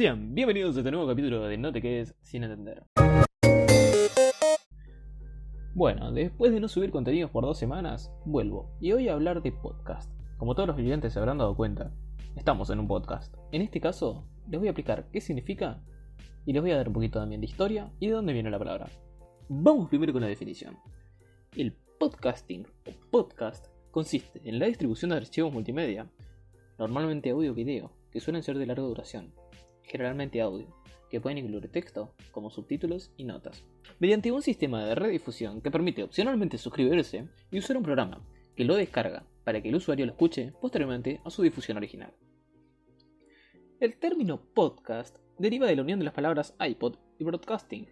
Bienvenidos a este nuevo capítulo de No te quedes sin entender. Bueno, después de no subir contenidos por dos semanas, vuelvo y hoy a hablar de podcast. Como todos los clientes se habrán dado cuenta, estamos en un podcast. En este caso, les voy a explicar qué significa y les voy a dar un poquito también de historia y de dónde viene la palabra. Vamos primero con la definición. El podcasting o podcast consiste en la distribución de archivos multimedia, normalmente audio o video, que suelen ser de larga duración, generalmente audio, que pueden incluir texto, como subtítulos y notas, mediante un sistema de redifusión que permite opcionalmente suscribirse y usar un programa que lo descarga para que el usuario lo escuche posteriormente a su difusión original. El término podcast deriva de la unión de las palabras iPod y broadcasting.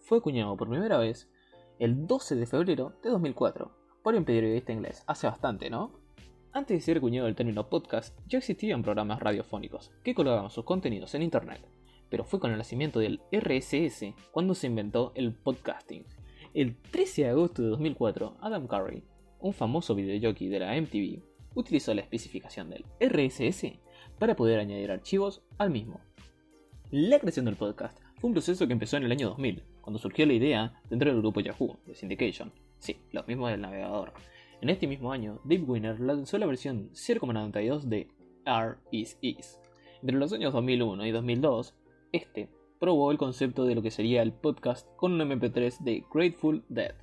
Fue acuñado por primera vez el 12 de febrero de 2004 por un periodista inglés. Hace bastante, ¿no? Antes de ser acuñado el término podcast, ya existían programas radiofónicos que colgaban sus contenidos en Internet, pero fue con el nacimiento del RSS cuando se inventó el podcasting. El 13 de agosto de 2004, Adam Curry, un famoso videojockey de la MTV, utilizó la especificación del RSS para poder añadir archivos al mismo. La creación del podcast fue un proceso que empezó en el año 2000, cuando surgió la idea dentro del grupo Yahoo, de Syndication, sí, los mismos del navegador, en este mismo año, Dave Winner lanzó la versión 0.92 de R is Is. Entre los años 2001 y 2002, este probó el concepto de lo que sería el podcast con un MP3 de Grateful Dead.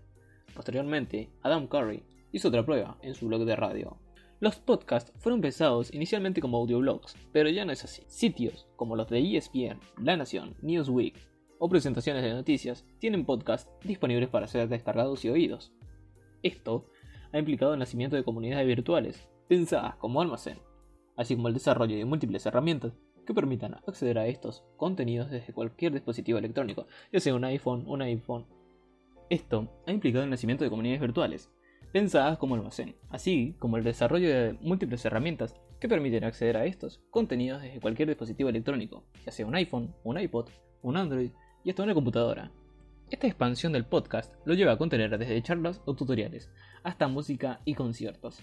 Posteriormente, Adam Curry hizo otra prueba en su blog de radio. Los podcasts fueron pensados inicialmente como audioblogs, pero ya no es así. Sitios como los de ESPN, La Nación, Newsweek o presentaciones de noticias tienen podcasts disponibles para ser descargados y oídos. Esto ha implicado el nacimiento de comunidades virtuales, pensadas como almacén, así como el desarrollo de múltiples herramientas que permitan acceder a estos contenidos desde cualquier dispositivo electrónico, ya sea un iPhone, un iPhone. Esto ha implicado el nacimiento de comunidades virtuales, pensadas como almacén, así como el desarrollo de múltiples herramientas que permiten acceder a estos contenidos desde cualquier dispositivo electrónico, ya sea un iPhone, un iPod, un Android y hasta una computadora. Esta expansión del podcast lo lleva a contener desde charlas o tutoriales, hasta música y conciertos.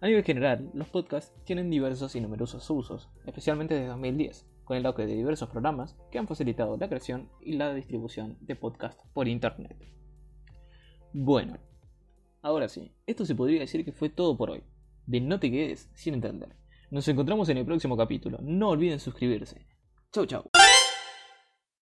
A nivel general, los podcasts tienen diversos y numerosos usos, especialmente desde 2010, con el auge de diversos programas que han facilitado la creación y la distribución de podcasts por internet. Bueno, ahora sí, esto se podría decir que fue todo por hoy. De no te quedes sin entender. Nos encontramos en el próximo capítulo. No olviden suscribirse. Chau chau.